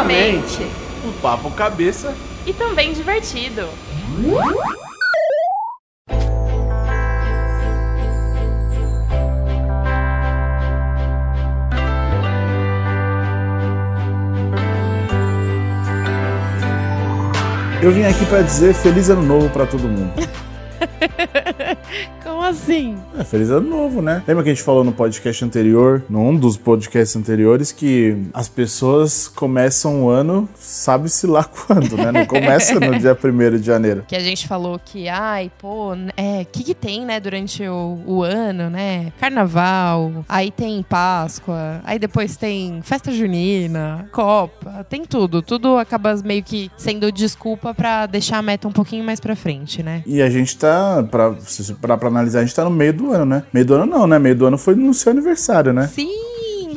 Novamente. Um papo cabeça. E também divertido. Eu vim aqui pra dizer feliz ano novo pra todo mundo. Como assim? É, feliz ano novo, né? Lembra que a gente falou no podcast anterior, num dos podcasts anteriores, que as pessoas começam o ano, sabe-se lá quando, né? Não começa no dia 1 de janeiro. Que a gente falou que, ai, pô, é, o que, que tem, né, durante o, o ano, né? Carnaval, aí tem Páscoa, aí depois tem festa junina, Copa, tem tudo. Tudo acaba meio que sendo desculpa pra deixar a meta um pouquinho mais pra frente, né? E a gente tá, pra, pra analisar, a gente tá no meio do ano, né? Meio do ano não, né? Meio do ano foi no seu aniversário, né? Sim!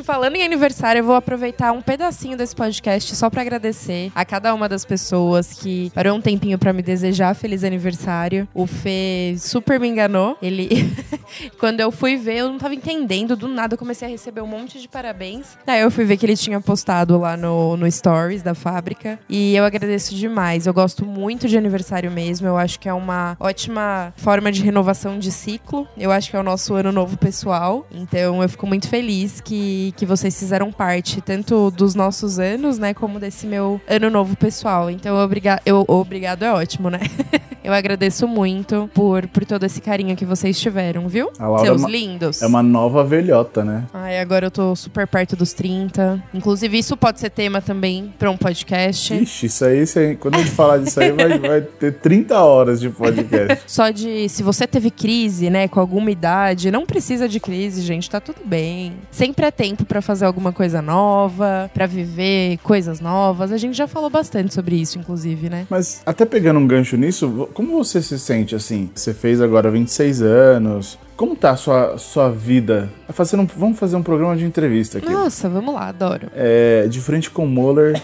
Falando em aniversário, eu vou aproveitar um pedacinho desse podcast só para agradecer a cada uma das pessoas que parou um tempinho para me desejar feliz aniversário. O Fê super me enganou. Ele quando eu fui ver, eu não tava entendendo, do nada eu comecei a receber um monte de parabéns. Daí eu fui ver que ele tinha postado lá no, no stories da fábrica e eu agradeço demais. Eu gosto muito de aniversário mesmo. Eu acho que é uma ótima forma de renovação de ciclo. Eu acho que é o nosso ano novo pessoal. Então eu fico muito feliz que que vocês fizeram parte tanto dos nossos anos, né, como desse meu ano novo pessoal. Então, obriga eu, obrigado é ótimo, né? eu agradeço muito por, por todo esse carinho que vocês tiveram, viu? Seus é uma, lindos. É uma nova velhota, né? Ai, agora eu tô super perto dos 30. Inclusive, isso pode ser tema também pra um podcast. Ixi, isso aí, isso aí quando a gente falar disso aí, vai, vai ter 30 horas de podcast. Só de se você teve crise, né, com alguma idade, não precisa de crise, gente, tá tudo bem. Sempre é tempo para fazer alguma coisa nova, para viver coisas novas. A gente já falou bastante sobre isso, inclusive, né? Mas até pegando um gancho nisso, como você se sente assim? Você fez agora 26 anos, como tá a sua, sua vida? Fazendo um, vamos fazer um programa de entrevista aqui. Nossa, vamos lá, adoro. É, de frente com o Muller.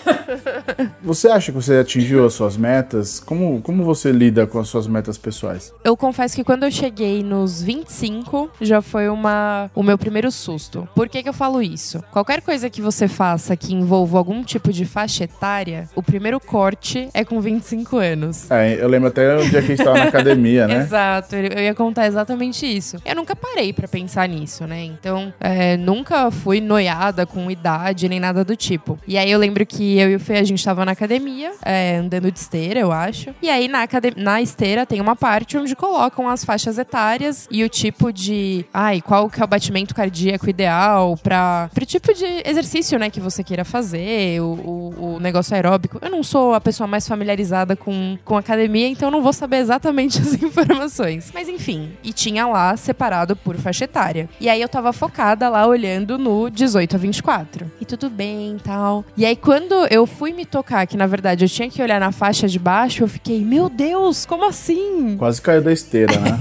você acha que você atingiu as suas metas? Como, como você lida com as suas metas pessoais? Eu confesso que quando eu cheguei nos 25, já foi uma, o meu primeiro susto. Por que, que eu falo isso? Qualquer coisa que você faça que envolva algum tipo de faixa etária, o primeiro corte é com 25 anos. É, eu lembro até o dia que a gente tava na academia, né? Exato, eu ia contar exatamente isso. Eu nunca parei para pensar nisso, né? Então, é, nunca fui noiada com idade nem nada do tipo. E aí eu lembro que eu e o Fê, a gente tava na academia, é, andando de esteira, eu acho. E aí na, na esteira tem uma parte onde colocam as faixas etárias e o tipo de. Ai, qual que é o batimento cardíaco ideal para pro tipo de exercício, né, que você queira fazer, o, o, o, negócio aeróbico. Eu não sou a pessoa mais familiarizada com, com academia, então não vou saber exatamente as informações. Mas enfim, e tinha lá separado por faixa etária. E aí eu tava focada lá olhando no 18 a 24. E tudo bem tal. E aí quando eu fui me tocar, que na verdade eu tinha que olhar na faixa de baixo, eu fiquei, meu Deus, como assim? Quase caiu da esteira, né?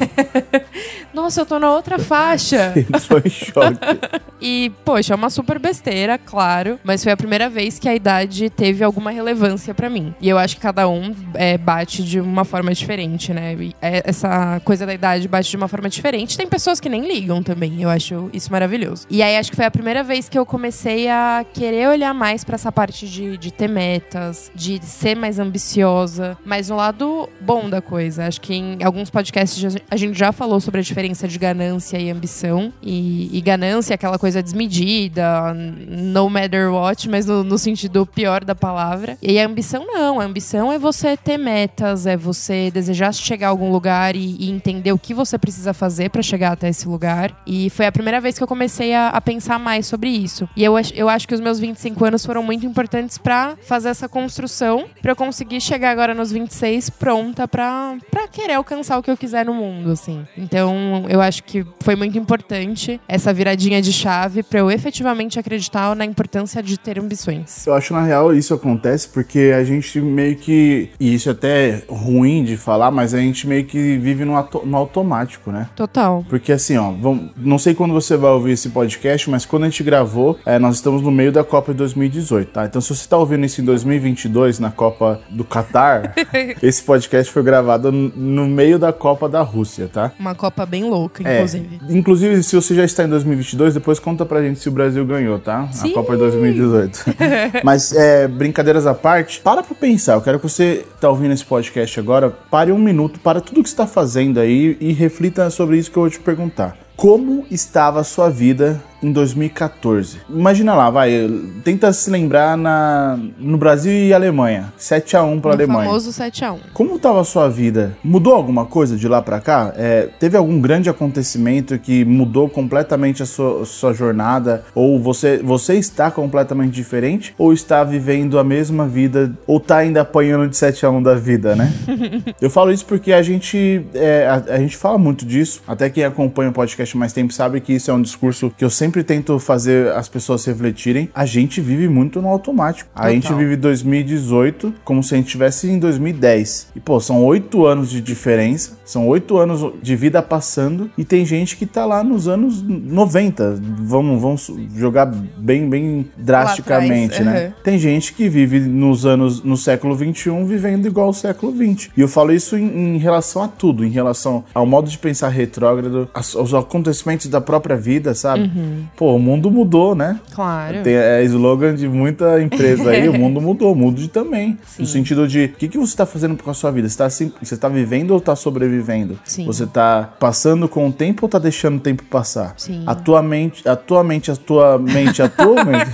Nossa, eu tô na outra faixa. Foi choque. e, poxa, é uma super besteira, claro. Mas foi a primeira vez que a idade teve alguma relevância para mim. E eu acho que cada um é, bate de uma forma diferente, né? E é, essa coisa da idade bate de uma forma diferente tem pessoas que nem ligam também. Eu acho isso maravilhoso. E aí acho que foi a primeira vez que eu comecei a querer olhar mais para essa parte de, de ter metas, de ser mais ambiciosa, mas no lado bom da coisa. Acho que em alguns podcasts a gente já falou sobre a diferença de ganância e ambição. E, e ganância é aquela coisa desmedida, no matter what, mas no, no sentido pior da palavra. E a ambição não. A ambição é você ter metas, é você desejar chegar a algum lugar e, e entender o que você precisa fazer para chegar até esse lugar. E foi a primeira vez que eu comecei a, a pensar mais sobre isso. E eu, eu acho que os meus 25 anos foram muito importantes para fazer essa construção, para eu conseguir chegar agora nos 26 pronta para querer alcançar o que eu quiser no mundo, assim. Então, eu acho que foi muito importante essa viradinha de chave para eu efetivamente acreditar na importância de ter ambições. Eu acho na real isso acontece porque a gente meio que e isso é até ruim de falar, mas a gente meio que vive no, no automático, né? Total. Porque assim, ó, vamos, não sei quando você vai ouvir esse podcast, mas quando a gente gravou, é, nós estamos no meio da Copa de 2018, tá? Então se você tá ouvindo isso em 2022, na Copa do Catar, esse podcast foi gravado no meio da Copa da Rússia, tá? Uma Copa bem louca, inclusive. É, inclusive, se você já está em 2022, depois conta pra gente se o Brasil ganhou, tá? Sim. A Copa de 2018. Mas, é, brincadeiras à parte, para pra pensar. Eu quero que você tá ouvindo esse podcast agora, pare um minuto, para tudo que você tá fazendo aí e reflita sobre isso que eu vou te perguntar. Como estava a sua vida em 2014? Imagina lá, vai, tenta se lembrar na, no Brasil e Alemanha. 7 a 1 para a O Alemanha. famoso 7x1. Como estava a sua vida? Mudou alguma coisa de lá para cá? É, teve algum grande acontecimento que mudou completamente a sua, sua jornada? Ou você, você está completamente diferente? Ou está vivendo a mesma vida? Ou está ainda apanhando de 7 a 1 da vida, né? Eu falo isso porque a gente, é, a, a gente fala muito disso. Até quem acompanha o podcast mais tempo sabe que isso é um discurso que eu sempre tento fazer as pessoas refletirem. A gente vive muito no automático. A Total. gente vive 2018 como se a gente estivesse em 2010. E, pô, são oito anos de diferença. São oito anos de vida passando. E tem gente que tá lá nos anos 90. Vamos, vamos jogar bem, bem drasticamente, né? uhum. Tem gente que vive nos anos, no século 21, vivendo igual ao século 20. E eu falo isso em, em relação a tudo, em relação ao modo de pensar retrógrado, aos acontecimentos da própria vida, sabe? Uhum. Pô, o mundo mudou, né? Claro. Tem é slogan de muita empresa aí, o mundo mudou, mude também. Sim. No sentido de, o que, que você está fazendo com a sua vida? Você está assim, você tá vivendo ou está sobrevivendo? Sim. Você está passando com o tempo ou está deixando o tempo passar? Sim. A tua mente, a tua mente, a tua mente, a tua mente.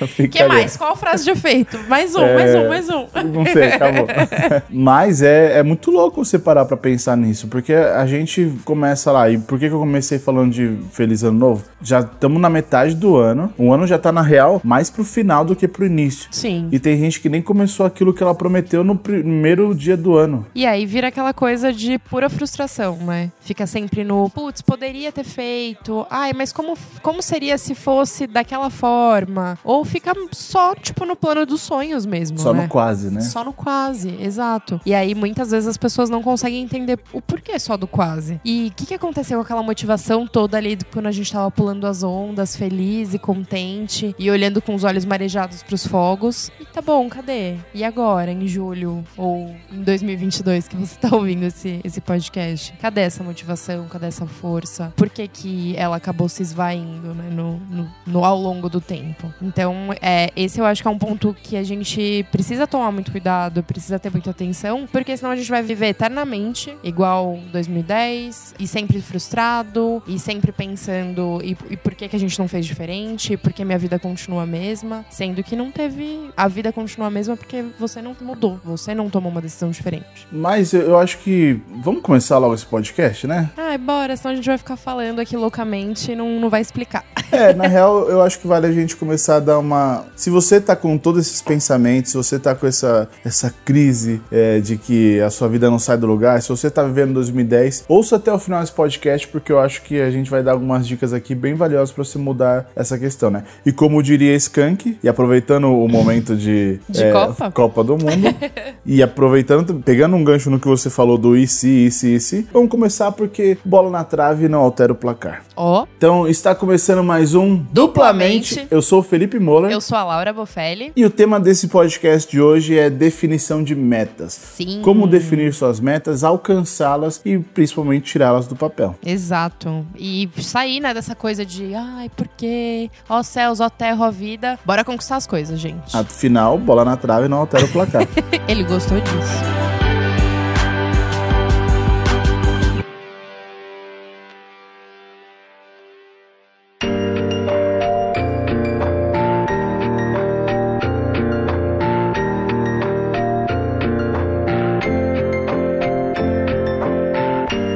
O que mais? Qual frase de efeito? Mais um, É. mais um, mais um. Não sei, acabou. Mas é, é muito louco você parar pra pensar nisso, porque a gente começa lá. E por que, que eu comecei falando de Feliz Ano Novo? Já estamos na metade do ano. O ano já tá, na real, mais pro final do que pro início. Sim. E tem gente que nem começou aquilo que ela prometeu no primeiro dia do ano. E aí vira aquela coisa de pura frustração, né? Fica sempre no, putz, poderia ter feito. Ai, mas como, como seria se fosse daquela forma? Ou fica só, tipo, no plano dos sonhos mesmo, Só né? no quase, né? Só no quase, exato. E aí, muitas vezes, as pessoas não conseguem entender o porquê só do quase. E o que, que aconteceu com aquela motivação toda ali do- quando a gente tava pulando as ondas, feliz e contente, e olhando com os olhos marejados pros fogos. E tá bom, cadê? E agora, em julho ou em 2022, que você tá ouvindo esse, esse podcast? Cadê essa motivação? Cadê essa força? Por que, que ela acabou se esvaindo, né, no, no, no- ao longo do tempo? Então, é, esse eu acho que é um ponto que a gente precisa tomar muito cuidado, precisa ter muita atenção, porque senão a gente vai viver eternamente igual 2010 e sempre frustrado e sempre pensando e, e por que, que a gente não fez diferente, por que minha vida continua a mesma, sendo que não teve. A vida continua a mesma porque você não mudou, você não tomou uma decisão diferente. Mas eu, eu acho que. Vamos começar logo esse podcast, né? Ai, bora, senão a gente vai ficar falando aqui loucamente e não, não vai explicar. É, na real, eu acho que vale a gente começar a dar uma. Se você tá com todos esses pensamentos, se você tá com essa, essa crise é, de que a sua vida não sai do lugar, se você tá vivendo 2010, ouça até o final desse podcast, porque eu acho que a gente vai dar algumas dicas aqui bem valiosas pra você mudar essa questão, né? E como diria Skank, e aproveitando o momento de, De é, Copa? Copa do Mundo, e aproveitando, pegando um gancho no que você falou do e se, e se, e se, vamos começar porque bola na trave não altera o placar. Ó, Então está começando mais um Duplamente. Eu sou o Felipe Moller eu sou a Laura Bofelli. e o tema desse podcast de hoje é definição de metas. Sim. Como definir suas metas, alcançá-las e principalmente tirá-las do papel. Exato. E sair, né, dessa coisa de, ai, por quê? Ó céus, ó terra, ó vida. Bora conquistar as coisas, gente. Afinal, bola na trave não altera o placar. Ele gostou disso.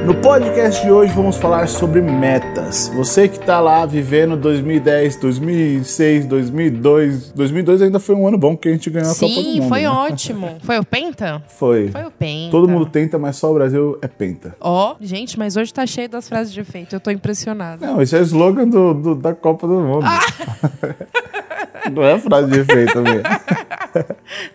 No podcast de hoje vamos falar sobre metas. Você que tá lá vivendo 2010, 2006, 2002. 2002 ainda foi um ano bom que a gente ganhou a Copa do Sim, Mundo. foi né? ótimo. Foi o Penta? Foi. Foi o Penta. Todo mundo tenta, mas só o Brasil é penta. Ó, gente, mas hoje tá cheio das frases de efeito. Eu tô impressionada. Não, esse é o slogan do, do- da Copa do Mundo. Ah! Não é frase de efeito também.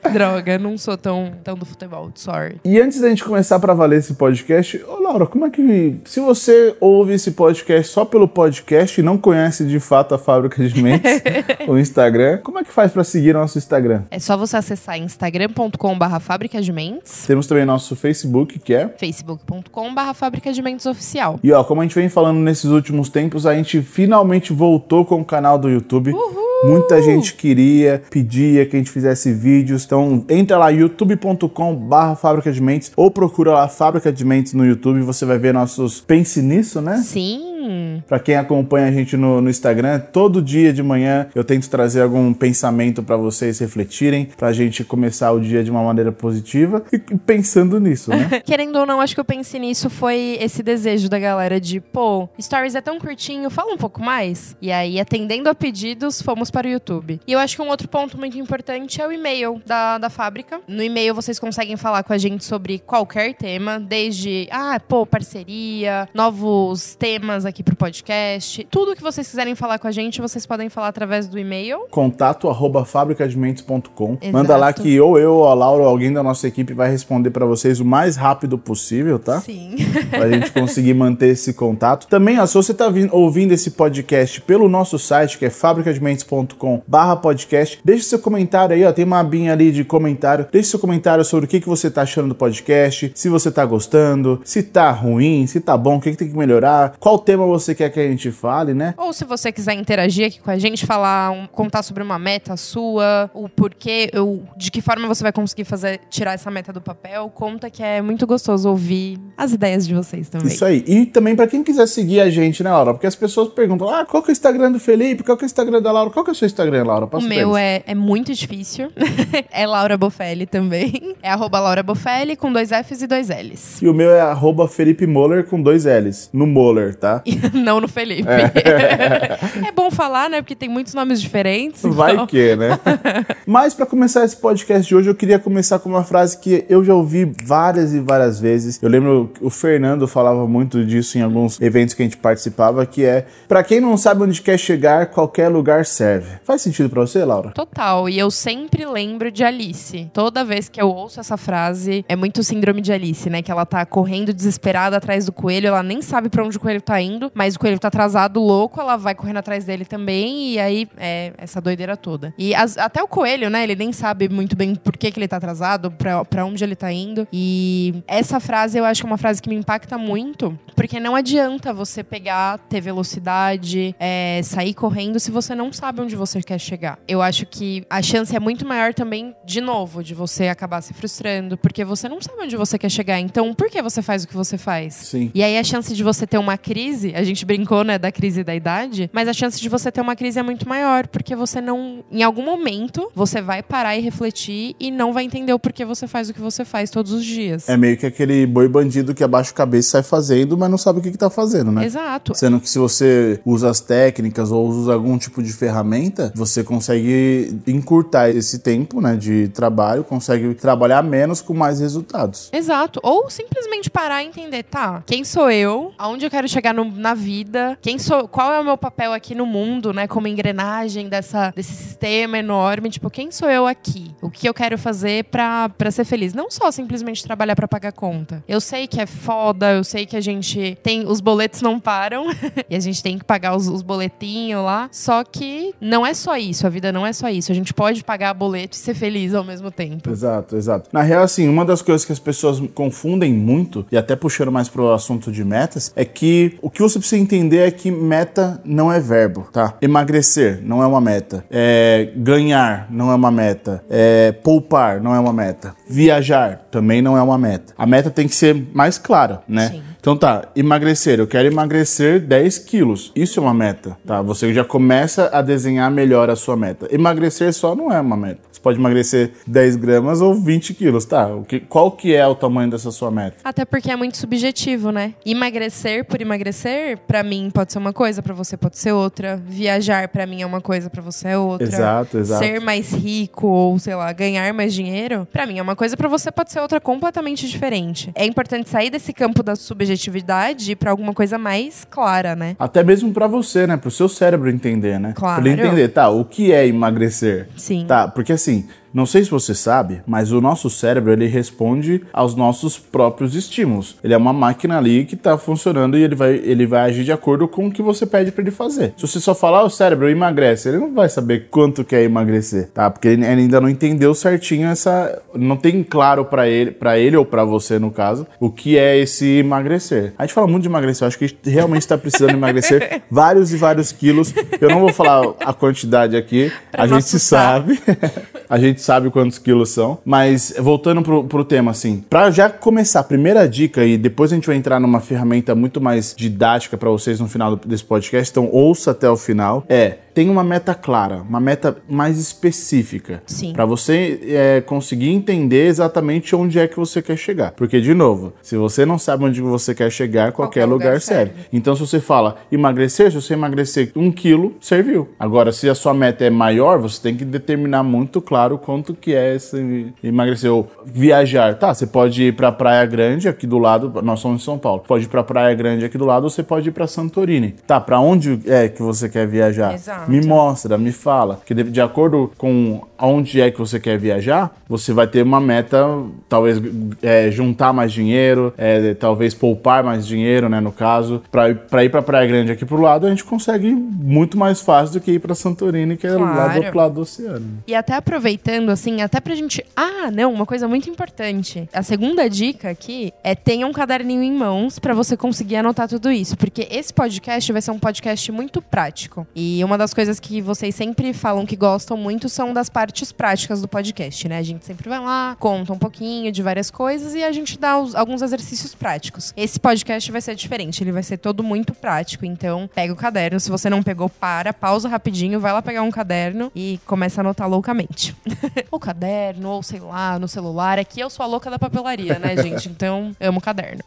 Droga, não sou tão, tão do futebol, sorry. E antes da gente começar pra valer esse podcast, ô Laura, como é que. Se você ouve esse podcast só pelo podcast e não conhece de fato a Fábrica de Mentes, o Instagram, como é que faz pra seguir nosso Instagram? É só você acessar instagram.com/barra fábrica de mentes, Temos também nosso Facebook, que é. facebook.com/barra fábrica de mentes oficial. E ó, como a gente vem falando nesses últimos tempos, a gente finalmente voltou com o canal do YouTube. Muita gente queria, pedia que a gente fizesse vídeos. Então entra lá youtube.com barra Fábrica de Mentes ou procura lá Fábrica de Mentes no YouTube. Você vai ver nossos Pense Nisso, né? Sim. Pra quem acompanha a gente no, no Instagram, todo dia de manhã eu tento trazer algum pensamento pra vocês refletirem, pra gente começar o dia de uma maneira positiva e pensando nisso, né? Querendo ou não, acho que eu pensei nisso foi esse desejo da galera de, pô, Stories é tão curtinho, fala um pouco mais. E aí, atendendo a pedidos, fomos para o YouTube. E eu acho que um outro ponto muito importante é o e-mail da, da fábrica. No e-mail vocês conseguem falar com a gente sobre qualquer tema, desde, ah, pô, parceria, novos temas aqui pro podcast. Tudo que vocês quiserem falar com a gente, vocês podem falar através do e-mail. Contato arroba. Manda lá que ou eu, ou a Laura, ou alguém da nossa equipe vai responder pra vocês o mais rápido possível, tá? Sim. pra gente conseguir manter esse contato. Também, ó, se você tá vin- ouvindo esse podcast pelo nosso site, que é fabricadementes.com barra podcast, deixe seu comentário aí, ó, tem uma abinha ali de comentário. Deixe seu comentário sobre o que, que você tá achando do podcast, se você tá gostando, se tá ruim, se tá bom, o que, que tem que melhorar, qual tema você quer que a gente fale, né? Ou se você quiser interagir aqui com a gente, falar, um- contar sobre uma meta sua, o porquê, ou de que forma você vai conseguir fazer tirar essa meta do papel, conta que é muito gostoso ouvir as ideias de vocês também. Isso aí. E também pra quem quiser seguir a gente, né, Laura? Porque as pessoas perguntam, ah, qual que é o Instagram do Felipe? Qual que é o Instagram da Laura? Qual que é o seu Instagram, Laura? O Passa pra meu é, é muito difícil. é Laura Bofelli também. É arroba Laura Bofelli com dois Fs e dois Ls. E o meu é arroba Felipe Moller com dois L's. No Moller, tá? Não no Felipe. É. bom falar, né? Porque tem muitos nomes diferentes. Vai então- que, né? Mas pra começar esse podcast de hoje, eu queria começar com uma frase que eu já ouvi várias e várias vezes. Eu lembro que o Fernando falava muito disso em alguns eventos que a gente participava, que é pra quem não sabe onde quer chegar, qualquer lugar serve. Faz sentido pra você, Laura? Total, e eu sempre lembro de Alice. Toda vez que eu ouço essa frase, é muito síndrome de Alice, né? Que ela tá correndo desesperada atrás do coelho, ela nem sabe pra onde o coelho tá indo, mas o coelho tá atrasado, louco, ela vai correndo atrás dele também, e aí é essa doideira toda. E as- até o coelho, né? Ele nem sabe muito bem por que, que ele tá atrasado, pra, pra onde ele tá indo. E essa frase eu acho que é uma frase que me impacta muito, porque não adianta você pegar, ter velocidade, é, sair correndo se você não sabe onde você quer chegar. Eu acho que a chance é muito maior também, de novo, de você acabar se frustrando, porque você não sabe onde você quer chegar. Então, por que você faz o que você faz? Sim. E aí a chance de você ter uma crise, a gente brincou, né, da crise da idade, mas a chance de você ter uma crise é muito maior, porque você não, em algum momento, você vai parar e refletir e não vai entender o porquê você faz o que você faz todos os dias. É meio que aquele boi bandido que abaixa a cabeça e sai fazendo, mas não sabe o que, que tá fazendo, né? Exato. Sendo que se você usa as técnicas ou usa algum tipo de ferramenta, você consegue encurtar esse tempo né, de trabalho, consegue trabalhar menos com mais resultados. Exato. Ou simplesmente parar e entender, tá, quem sou eu? Aonde eu quero chegar no- na vida? Quem sou, qual é o meu papel aqui no mundo, né? Como engrenagem dessa, desse sistema enorme. Tipo, quem sou eu aqui? O que eu quero fazer pra ser feliz? Não só simplesmente trabalhar pra pagar conta. Eu sei que é foda, eu sei que a gente tem. Os boletos não param e a gente tem que pagar os, os boletinhos lá. Só que não é só isso, a vida não é só isso. A gente pode pagar boleto e ser feliz ao mesmo tempo. Exato, exato. Na real, assim, uma das coisas que as pessoas confundem muito, e até puxando mais pro assunto de metas, é que o que você precisa entender é que meta não é verbo, tá? Emagrecer não é uma meta. É, ganhar não é uma meta. É, poupar não é uma meta. Viajar também não é uma meta. A meta tem que ser mais clara, né? Sim. Então tá, emagrecer. Eu quero emagrecer 10 quilos. Isso é uma meta, tá? Você já começa a desenhar melhor a sua meta. Emagrecer só não é uma meta. Pode emagrecer 10 gramas ou 20 quilos, tá? O que, qual que é o tamanho dessa sua meta? Até porque é muito subjetivo, né? Emagrecer por emagrecer, pra mim pode ser uma coisa, pra você pode ser outra. Viajar pra mim é uma coisa, pra você é outra. Exato, exato. Ser mais rico ou, sei lá, ganhar mais dinheiro, pra mim é uma coisa, pra você pode ser outra completamente diferente. É importante sair desse campo da subjetividade pra alguma coisa mais clara, né? Até mesmo pra você, né? Pro seu cérebro entender, né? Claro. Pra ele entender, tá, o que é emagrecer? Sim. Tá, porque assim, assim, não sei se você sabe, mas o nosso cérebro ele responde aos nossos próprios estímulos. Ele é uma máquina ali que está funcionando e ele vai, ele vai agir de acordo com o que você pede para ele fazer. Se você só falar o cérebro emagrece, ele não vai saber quanto quer emagrecer, tá? Porque ele ainda não entendeu certinho essa, não tem claro para ele, para ele ou para você no caso, o que é esse emagrecer. A gente fala muito de emagrecer, eu acho que a gente realmente está precisando emagrecer vários e vários quilos. Eu não vou falar a quantidade aqui, pra a gente sabe. a gente sabe quantos quilos são. Mas voltando pro, pro tema, assim, para já começar, a primeira dica, e depois a gente vai entrar numa ferramenta muito mais didática para vocês no final desse podcast, então ouça até o final, é tem uma meta clara, uma meta mais específica. Sim. Para você é, conseguir entender exatamente onde é que você quer chegar. Porque, de novo, se você não sabe onde você quer chegar, qualquer, qualquer lugar, lugar serve. serve. Então, se você fala emagrecer, se você emagrecer um quilo, serviu. Agora, se a sua meta é maior, você tem que determinar muito claro quanto que é esse emagrecer. Ou viajar, tá? Você pode ir para Praia Grande, aqui do lado, nós somos em São Paulo. Pode ir para Praia Grande aqui do lado, ou você pode ir para Santorini. Tá, para onde é que você quer viajar? Exato. Me mostra, me fala. Que de, de, acordo com aonde é que você quer viajar, você vai ter uma meta, talvez é, juntar mais dinheiro, é, talvez poupar mais dinheiro, né, no caso. Para ir para Praia Grande aqui pro lado, a gente consegue muito mais fácil do que ir para Santorini, que é claro. lá do outro lado do oceano. E até aproveitando, assim, até pra gente... Ah, não, uma coisa muito importante. A segunda dica aqui é tenha um caderninho em mãos para você conseguir anotar tudo isso. Porque esse podcast vai ser um podcast muito prático. E uma das das coisas que vocês sempre falam que gostam muito são das partes práticas do podcast, né? A gente sempre vai lá, conta um pouquinho de várias coisas e a gente dá os, alguns exercícios práticos. Esse podcast vai ser diferente, ele vai ser todo muito prático. Então, pega o caderno. Se você não pegou, para, pausa rapidinho, vai lá pegar um caderno e começa a anotar loucamente. o caderno, ou sei lá, no celular. Aqui eu sou a louca da papelaria, né, gente? Então, amo caderno.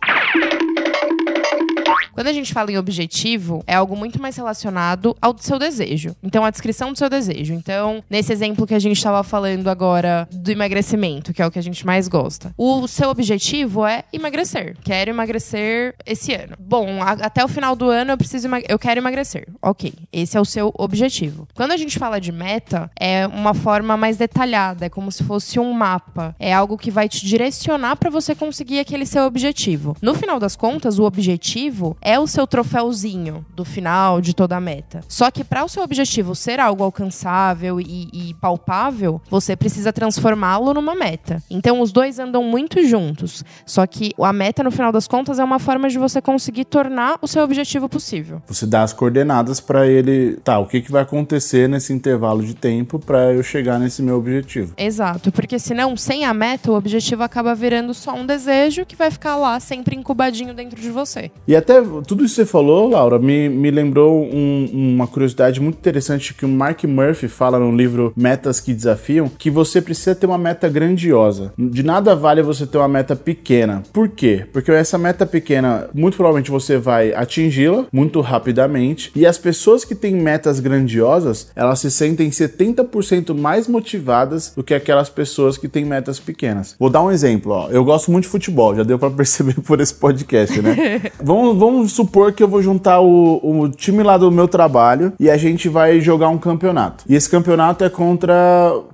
Quando a gente fala em objetivo, é algo muito mais relacionado ao seu desejo. Então, a descrição do seu desejo. Então, nesse exemplo que a gente estava falando agora do emagrecimento, que é o que a gente mais gosta. O seu objetivo é emagrecer. Quero emagrecer esse ano. Bom, a, até o final do ano eu preciso eu quero emagrecer. OK. Esse é o seu objetivo. Quando a gente fala de meta, é uma forma mais detalhada, é como se fosse um mapa. É algo que vai te direcionar para você conseguir aquele seu objetivo. No final das contas, o objetivo é o seu troféuzinho do final de toda a meta. Só que para o seu objetivo ser algo alcançável e, e palpável, você precisa transformá-lo numa meta. Então os dois andam muito juntos. Só que a meta, no final das contas, é uma forma de você conseguir tornar o seu objetivo possível. Você dá as coordenadas para ele, tá, o que, que vai acontecer nesse intervalo de tempo para eu chegar nesse meu objetivo. Exato, porque senão, sem a meta, o objetivo acaba virando só um desejo que vai ficar lá sempre incubadinho dentro de você. E até tudo isso que você falou, Laura, me, me lembrou um, uma curiosidade muito interessante que o Mark Murphy fala no livro Metas que Desafiam, que você precisa ter uma meta grandiosa. De nada vale você ter uma meta pequena. Por quê? Porque essa meta pequena, muito provavelmente você vai atingi-la muito rapidamente, e as pessoas que têm metas grandiosas, elas se sentem 70% mais motivadas do que aquelas pessoas que têm metas pequenas. Vou dar um exemplo, ó. Eu gosto muito de futebol, já deu para perceber por esse podcast, né? vamos, vamos vamos supor que eu vou juntar o, o time lá do meu trabalho e a gente vai jogar um campeonato. E esse campeonato é contra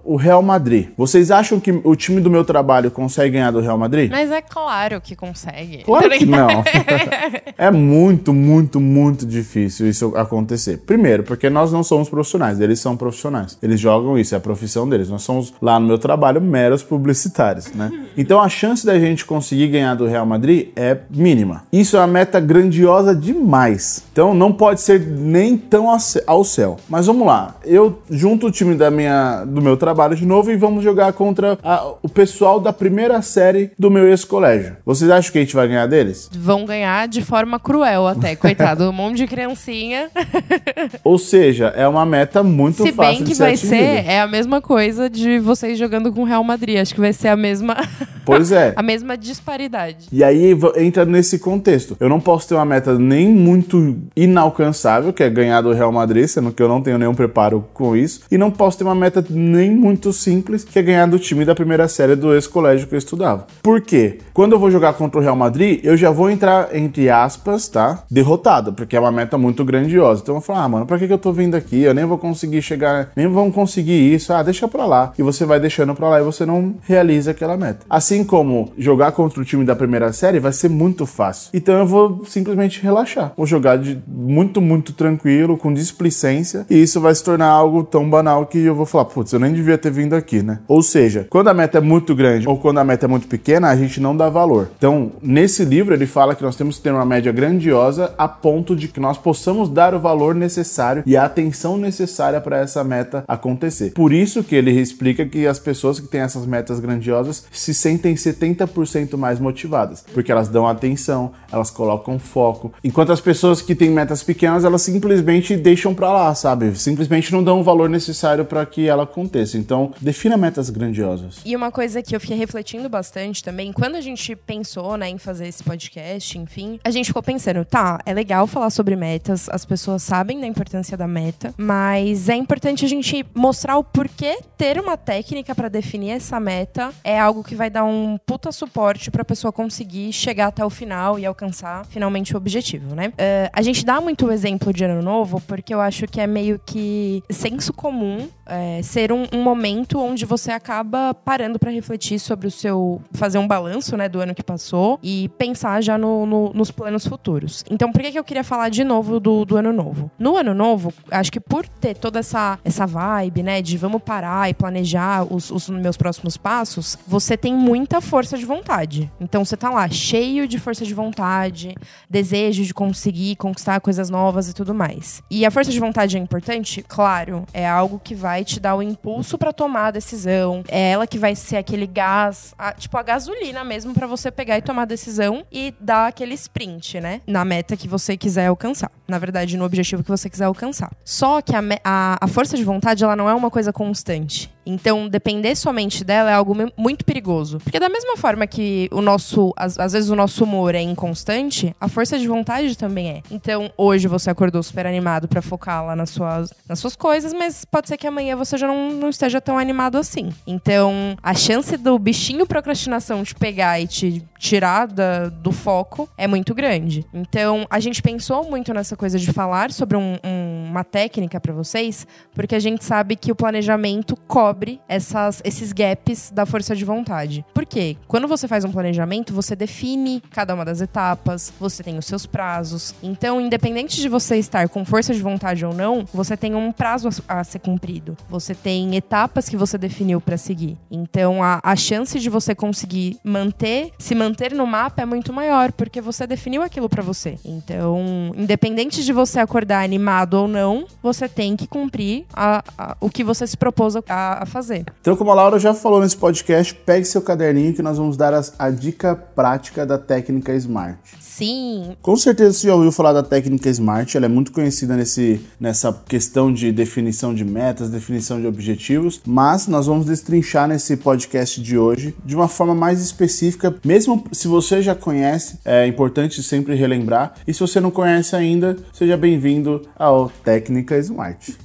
o Real Madrid. Vocês acham que o time do meu trabalho consegue ganhar do Real Madrid? Mas é claro que consegue. Claro que não. é muito, muito, muito difícil isso acontecer. Primeiro, porque nós não somos profissionais, eles são profissionais. Eles jogam isso, é a profissão deles. Nós somos lá no meu trabalho meros publicitários, né? Então a chance da gente conseguir ganhar do Real Madrid é mínima. Isso é uma meta grandiosa demais. Então não pode ser nem tão ao céu. Mas vamos lá. Eu junto o time da minha, do meu trabalho de novo e vamos jogar contra a, o pessoal da primeira série do meu ex-colégio. Vocês acham que a gente vai ganhar deles? Vão ganhar de forma cruel até, coitado. Um monte de criancinha. Ou seja, é uma meta muito Se fácil de ser Se bem que vai ser, é a mesma coisa de vocês jogando com o Real Madrid. Acho que vai ser a mesma... Pois é. a mesma disparidade. E aí entra nesse contexto. Eu não posso ter uma meta nem muito inalcançável, que é ganhar do Real Madrid, sendo que eu não tenho nenhum preparo com isso, e não posso ter uma meta nem muito simples, que é ganhar do time da primeira série do ex-colégio que eu estudava. Por quê? Quando eu vou jogar contra o Real Madrid, eu já vou entrar, entre aspas, tá? Derrotado, porque é uma meta muito grandiosa. Então eu vou falar, ah, mano, pra que, que eu tô vindo aqui? Eu nem vou conseguir chegar, nem vão conseguir isso. Ah, deixa pra lá. E você vai deixando pra lá e você não realiza aquela meta. Assim como jogar contra o time da primeira série vai ser muito fácil. Então eu vou simplesmente relaxar. Vou jogar de muito, muito tranquilo, com displicência, e isso vai se tornar algo tão banal que eu vou falar, putz, eu nem devia ter vindo aqui, né? Ou seja, quando a meta é muito grande ou quando a meta é muito pequena, a gente não dá valor. Então, nesse livro ele fala que nós temos que ter uma média grandiosa a ponto de que nós possamos dar o valor necessário e a atenção necessária para essa meta acontecer. Por isso que ele explica que as pessoas que têm essas metas grandiosas se sentem 70% mais motivadas, porque elas dão atenção, elas colocam foco, enquanto as pessoas que têm metas pequenas, elas simplesmente deixam para lá, sabe? Simplesmente não dão o valor necessário para que ela aconteça. Então, defina metas grandiosas. E uma coisa que eu fiquei refletindo bastante também, quando a gente pensou, né, em fazer esse podcast, enfim, a gente ficou pensando, tá, é legal falar sobre metas, as pessoas sabem da importância da meta, mas é importante a gente mostrar o porquê ter uma técnica para definir essa meta é algo que vai dar um puta suporte para a pessoa conseguir chegar até o final e alcançar finalmente o objetivo, né? Uh, a gente dá muito o exemplo de ano novo porque eu acho que é meio que senso comum é, ser um, um, momento onde você acaba parando para refletir sobre o seu. fazer um balanço né, do ano que passou e pensar já no, no, nos planos futuros. Então, por que, que eu queria falar de novo do, do ano novo? No ano novo, acho que por ter toda essa, essa vibe, né, de vamos parar e planejar os, os meus próximos passos, você tem muita força de vontade. Então, você tá lá cheio de força de vontade, desejo de conseguir conquistar coisas novas e tudo mais. E a força de vontade é importante? Claro, é algo que vai vai te dar o impulso para tomar a decisão. É ela que vai ser aquele gás, a, tipo a gasolina mesmo para você pegar e tomar a decisão e dar aquele sprint, né? Na meta que você quiser alcançar. Na verdade, no objetivo que você quiser alcançar. Só que a, a, a força de vontade, ela não é uma coisa constante. Então, depender somente dela é algo muito perigoso. Porque da mesma forma que o nosso, às, às, vezes o nosso humor é inconstante, a força de vontade também é. Então, hoje você acordou super animado para focar lá nas suas, nas suas coisas, mas pode ser que amanhã você já não, não esteja tão animado assim. Então, a chance do bichinho procrastinação te pegar e te tirar da, do foco é muito grande. Então, a gente pensou muito nessa coisa de falar sobre um, um, uma técnica para vocês, porque a gente sabe que o planejamento cobre essas, esses gaps da força de vontade. Por quê? Quando você faz um planejamento, você define cada uma das etapas, você tem os seus prazos. Então, independente de você estar com força de vontade ou não, você tem um prazo a, ser cumprido. Você tem etapas que você definiu para seguir. Então, a, a chance de você conseguir manter, se manter no mapa é muito maior, porque você definiu aquilo para você. Então, independente de você acordar animado ou não, você tem que cumprir a, a, o que você se propôs a, a, fazer. Então, como a Laura já falou nesse podcast, pegue seu caderninho que nós vamos dar as, a dica prática da técnica Smart. Sim. Com certeza você já ouviu falar da técnica Smart, ela é muito conhecida nesse, nessa questão de definição de metas, definição de objetivos, mas nós vamos destrinchar nesse podcast de hoje de uma forma mais específica, mesmo se você já conhece, é importante sempre relembrar. E se você não conhece ainda, seja bem-vindo ao Técnica Smart.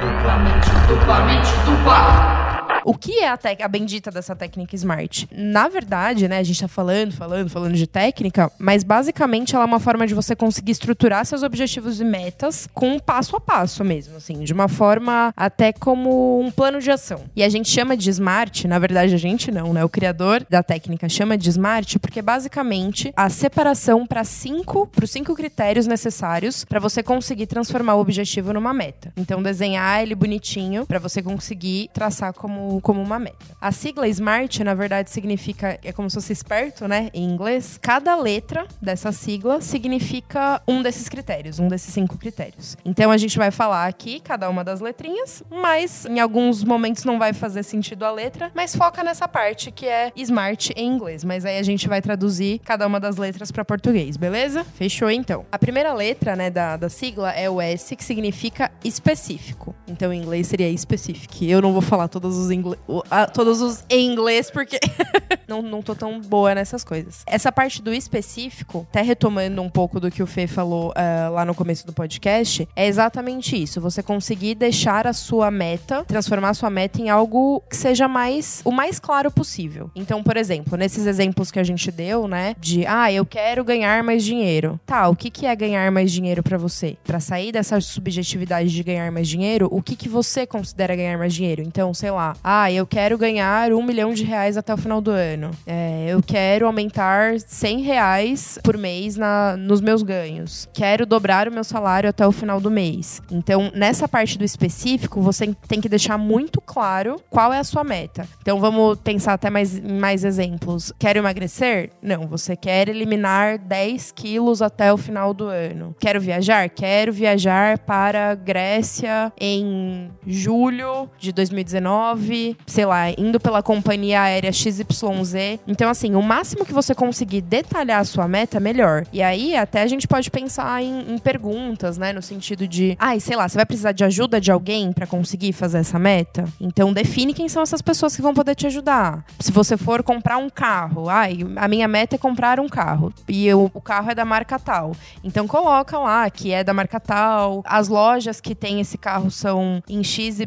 Duplamente, duplamente, dupla. O que é a, a bendita dessa técnica Smart? Na verdade, né, a gente tá falando, falando, falando de técnica, mas basicamente ela é uma forma de você conseguir estruturar seus objetivos e metas com um passo a passo mesmo, assim, de uma forma até como um plano de ação. E a gente chama de Smart, na verdade a gente não, né? O criador da técnica chama de Smart porque basicamente a separação para cinco, para os cinco critérios necessários para você conseguir transformar o objetivo numa meta. Então desenhar ele bonitinho para você conseguir traçar como como, uma meta. A sigla SMART, na verdade, significa, é como se fosse esperto, né, em inglês. Cada letra dessa sigla significa um desses critérios, um desses cinco critérios. Então a gente vai falar aqui cada uma das letrinhas, mas em alguns momentos não vai fazer sentido a letra, mas foca nessa parte que é SMART em inglês. Mas aí a gente vai traduzir cada uma das letras para português, beleza? Fechou então. A primeira letra, né, da, da sigla é o S, que significa específico. Então em inglês seria specific. Eu não vou falar todos os inglês inglês, todos os em inglês, porque não, não tô tão boa nessas coisas. Essa parte do específico, até retomando um pouco do que o Fê falou uh, lá no começo do podcast, é exatamente isso. Você conseguir deixar a sua meta, transformar a sua meta em algo que seja mais o mais claro possível. Então, por exemplo, nesses exemplos que a gente deu, né, de ah, eu quero ganhar mais dinheiro. Tá, o que, que é ganhar mais dinheiro para você? Para sair dessa subjetividade de ganhar mais dinheiro, o que, que você considera ganhar mais dinheiro? Então, sei lá, ah, eu quero ganhar um milhão de reais até o final do ano. É, eu quero aumentar 100 reais por mês na, nos meus ganhos. Quero dobrar o meu salário até o final do mês. Então, nessa parte do específico, você tem que deixar muito claro qual é a sua meta. Então, vamos pensar até mais, mais exemplos. Quero emagrecer? Não, você quer eliminar 10 quilos até o final do ano. Quero viajar? Quero viajar para Grécia em julho de 2019, sei lá, indo pela companhia aérea XYZ. Então, assim, o máximo que você conseguir detalhar a sua meta, melhor. E aí, até a gente pode pensar em, em perguntas, né? No sentido de, ai, ah, sei lá, você vai precisar de ajuda de alguém para conseguir fazer essa meta? Então, define quem são essas pessoas que vão poder te ajudar. Se você for comprar um carro, ai, a minha meta é comprar um carro. E eu, o carro é da marca tal. Então, coloca lá que é da marca tal. As lojas que tem esse carro são em XYZ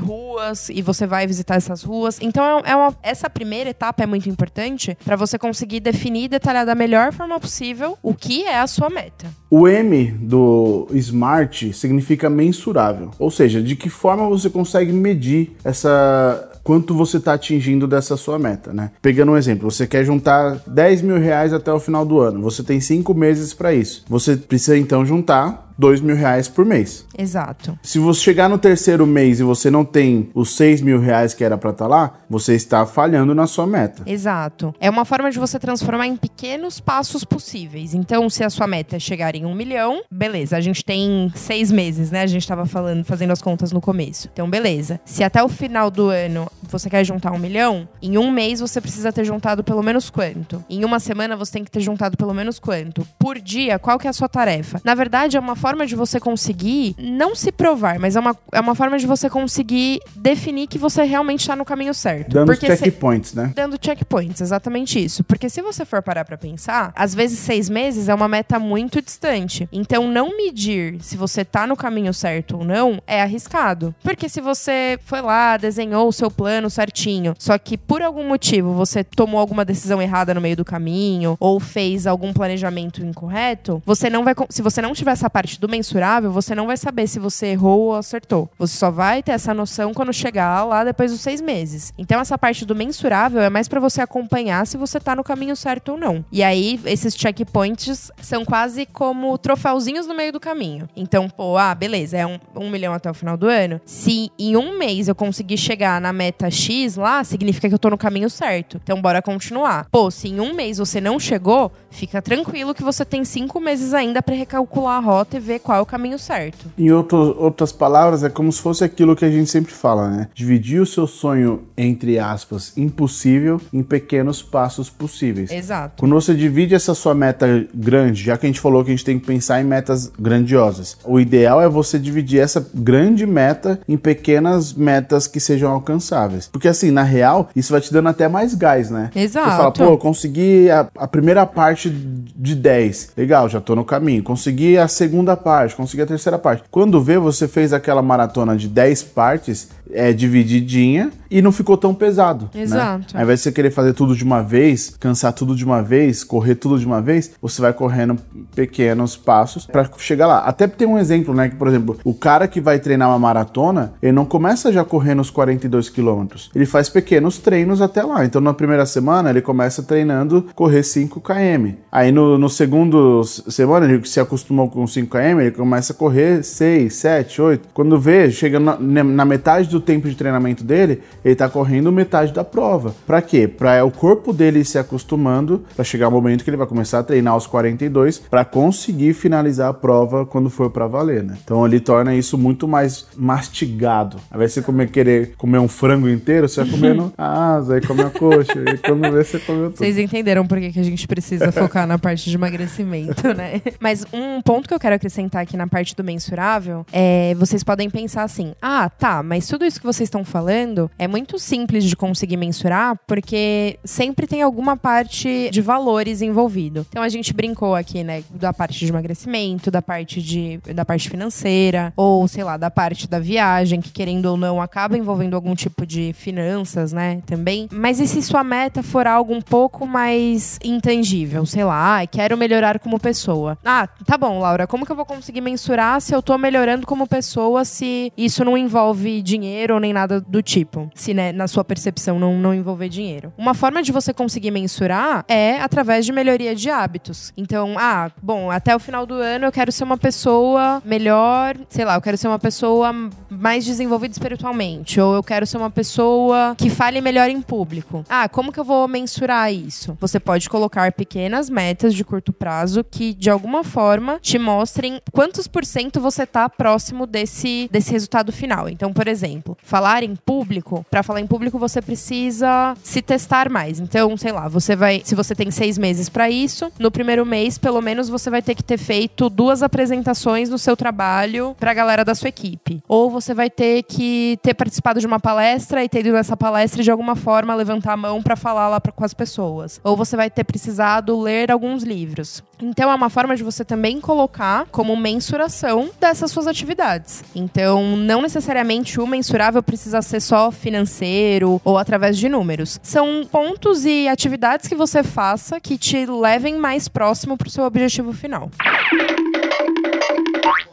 ruas e você vai visitar essas ruas. Então, é, é uma, essa primeira etapa é muito importante para você conseguir definir e detalhar da melhor forma possível o que é a sua meta. O M do SMART significa mensurável, ou seja, de que forma você consegue medir essa quanto você está atingindo dessa sua meta, né? Pegando um exemplo, você quer juntar 10 mil reais até o final do ano, você tem cinco meses para isso. Você precisa então juntar dois mil reais por mês. Exato. Se você chegar no terceiro mês e você não tem os seis mil reais que era para estar tá lá, você está falhando na sua meta. Exato. É uma forma de você transformar em pequenos passos possíveis. Então, se a sua meta é chegar em um milhão, beleza. A gente tem seis meses, né? A gente estava falando, fazendo as contas no começo. Então, beleza. Se até o final do ano você quer juntar um milhão, em um mês você precisa ter juntado pelo menos quanto? Em uma semana você tem que ter juntado pelo menos quanto? Por dia, qual que é a sua tarefa? Na verdade, é uma forma de você conseguir não se provar, mas é uma, é uma forma de você conseguir definir que você realmente está no caminho certo. Dando Porque checkpoints, se... né? Dando checkpoints, exatamente isso. Porque se você for parar para pensar, às vezes seis meses é uma meta muito distante. Então, não medir se você tá no caminho certo ou não é arriscado. Porque se você foi lá, desenhou o seu plano certinho, só que por algum motivo você tomou alguma decisão errada no meio do caminho ou fez algum planejamento incorreto, você não vai. Se você não tiver essa parte parte do mensurável, você não vai saber se você errou ou acertou. Você só vai ter essa noção quando chegar lá depois dos seis meses. Então, essa parte do mensurável é mais para você acompanhar se você tá no caminho certo ou não. E aí, esses checkpoints são quase como troféuzinhos no meio do caminho. Então, pô, ah, beleza, é um, um milhão até o final do ano. Se em um mês eu conseguir chegar na meta X lá, significa que eu tô no caminho certo. Então, bora continuar. Pô, se em um mês você não chegou, fica tranquilo que você tem cinco meses ainda para recalcular a rota e ver qual é o caminho certo. Em outro, outras palavras, é como se fosse aquilo que a gente sempre fala, né? Dividir o seu sonho, entre aspas, impossível em pequenos passos possíveis. Exato. Quando você divide essa sua meta grande, já que a gente falou que a gente tem que pensar em metas grandiosas, o ideal é você dividir essa grande meta em pequenas metas que sejam alcançáveis. Porque assim, na real, isso vai te dando até mais gás, né? Exato. Você fala, pô, eu consegui a, a primeira parte de 10. Legal, já tô no caminho. Consegui a segunda parte, consegui a terceira parte. Quando vê, você fez aquela maratona de 10 partes, é divididinha e não ficou tão pesado. Né? Exato. Né? Ao invés de você querer fazer tudo de uma vez, cansar tudo de uma vez, correr tudo de uma vez, você vai correndo pequenos passos para chegar lá. Até tem um exemplo, né? Que, por exemplo, o cara que vai treinar uma maratona, ele não começa já correndo os 42 quilômetros. Ele faz pequenos treinos até lá. Então, na primeira semana, ele começa treinando correr 5 km. Aí, no, no segundo semana, ele se acostumou com 5 km, ele começa a correr 6, 7, 8. Quando vê, chega na, na metade do tempo de treinamento dele, ele tá correndo metade da prova. Para quê? Para o corpo dele se acostumando para chegar o momento que ele vai começar a treinar aos 42 para conseguir finalizar a prova quando for para valer, né? Então ele torna isso muito mais mastigado. Ao invés de você comer, querer comer um frango inteiro, você vai comendo asa, aí come a coxa, e quando vê você comeu tudo. Vocês entenderam por que, que a gente precisa focar na parte de emagrecimento, né? Mas um ponto que eu quero acrescentar aqui na parte do mensurável é vocês podem pensar assim: "Ah, tá, mas tudo isso isso que vocês estão falando é muito simples de conseguir mensurar, porque sempre tem alguma parte de valores envolvido. Então a gente brincou aqui, né, da parte de emagrecimento, da parte de da parte financeira, ou sei lá, da parte da viagem, que querendo ou não acaba envolvendo algum tipo de finanças, né, também. Mas e se sua meta for algo um pouco mais intangível, sei lá, ah, quero melhorar como pessoa. Ah, tá bom, Laura, como que eu vou conseguir mensurar se eu tô melhorando como pessoa se isso não envolve dinheiro ou nem nada do tipo? Se, né, na sua percepção não, não envolver dinheiro. Uma forma de você conseguir mensurar é através de melhoria de hábitos. Então, ah, bom, até o final do ano eu quero ser uma pessoa melhor, sei lá, eu quero ser uma pessoa mais desenvolvida espiritualmente, ou eu quero ser uma pessoa que fale melhor em público. Ah, como que eu vou mensurar isso? Você pode colocar pequenas metas de curto prazo que, de alguma forma, te mostrem quantos por cento você tá próximo desse, desse resultado final. Então, por exemplo, falar em público, para falar em público você precisa se testar mais. Então, sei lá, você vai, se você tem seis meses para isso, no primeiro mês, pelo menos, você vai ter que ter feito duas apresentações no seu trabalho para a galera da sua equipe. Ou você vai ter que ter participado de uma palestra e ter ido nessa palestra e de alguma forma levantar a mão para falar lá pra, com as pessoas. Ou você vai ter precisado ler alguns livros. Então é uma forma de você também colocar como mensuração dessas suas atividades. Então, não necessariamente o mensurável precisa ser só financeiro ou através de números. São pontos e atividades que você faça que te levem mais próximo para o seu objetivo final.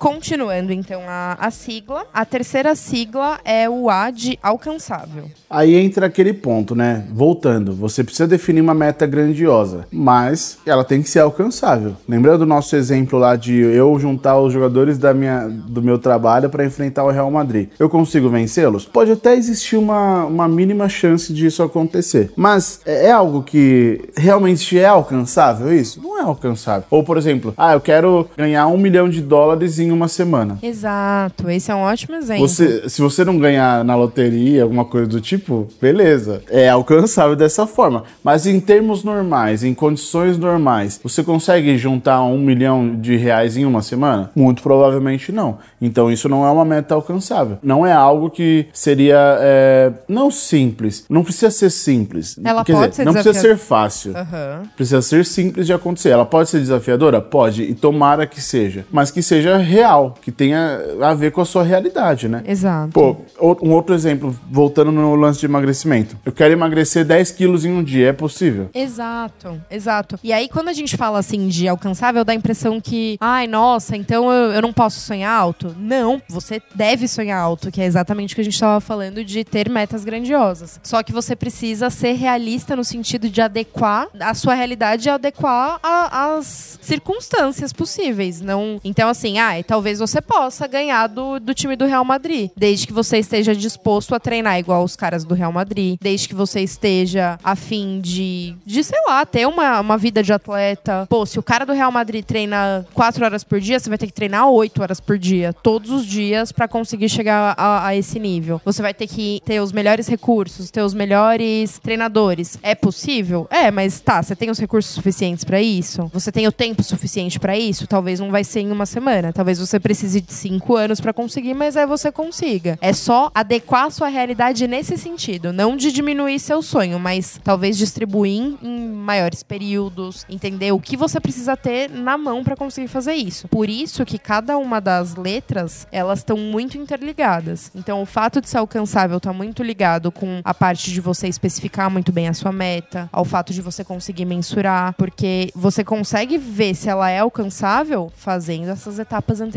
Continuando, então, a, a sigla. A terceira sigla é o A de alcançável. Aí entra aquele ponto, né? Voltando, você precisa definir uma meta grandiosa, mas ela tem que ser alcançável. Lembrando do nosso exemplo lá de eu juntar os jogadores da minha, do meu trabalho para enfrentar o Real Madrid. Eu consigo vencê-los? Pode até existir uma, uma mínima chance disso acontecer, mas é, é algo que realmente é alcançável isso? Não é alcançável. Ou, por exemplo, ah, eu quero ganhar um milhão de dólares em uma semana. Exato, esse é um ótimo exemplo. Você, se você não ganhar na loteria, alguma coisa do tipo, beleza. É alcançável dessa forma. Mas em termos normais, em condições normais, você consegue juntar um milhão de reais em uma semana? Muito provavelmente não. Então isso não é uma meta alcançável. Não é algo que seria é, não simples. Não precisa ser simples. Ela Quer pode dizer, ser não precisa ser fácil. Aham. Precisa ser simples de acontecer. Ela pode ser desafiadora? Pode, e tomara que seja. Mas que seja real, que tenha a ver com a sua realidade, né? Exato. Pô, um outro exemplo, voltando no lance de emagrecimento. Eu quero emagrecer 10 quilos em um dia, é possível? Exato, exato. E aí, quando a gente fala assim de alcançável, dá a impressão que, ai, nossa, então eu, eu não posso sonhar alto. Não, você deve sonhar alto, que é exatamente o que a gente estava falando de ter metas grandiosas. Só que você precisa ser realista no sentido de adequar a sua realidade e adequar as circunstâncias possíveis. Não, então, assim, ai, talvez você possa ganhar do, do time do Real Madrid, desde que você esteja disposto a treinar igual os caras do Real Madrid, desde que você esteja a fim de, de sei lá, ter uma, uma vida de atleta. Pô, se o cara do Real Madrid treina quatro horas por dia, você vai ter que treinar oito horas por dia, todos os dias, pra conseguir chegar a, a esse nível. Você vai ter que ter os melhores recursos, ter os melhores treinadores. É possível? É, mas tá, você tem os recursos suficientes pra isso? Você tem o tempo suficiente pra isso? Talvez não vai ser em uma semana. Talvez você precise de cinco anos pra conseguir, mas aí você consiga. É só adequar a sua realidade nesse sentido, não de diminuir seu sonho, mas talvez distribuir em- maiores períodos, entender o que você precisa ter na mão pra conseguir fazer isso. Por isso que cada uma das letras, elas estão muito interligadas. Então, o fato de ser alcançável tá muito ligado com a parte de você especificar muito bem a sua meta, ao fato de você conseguir mensurar, porque você consegue ver se ela é alcançável fazendo essas etapas anteriores,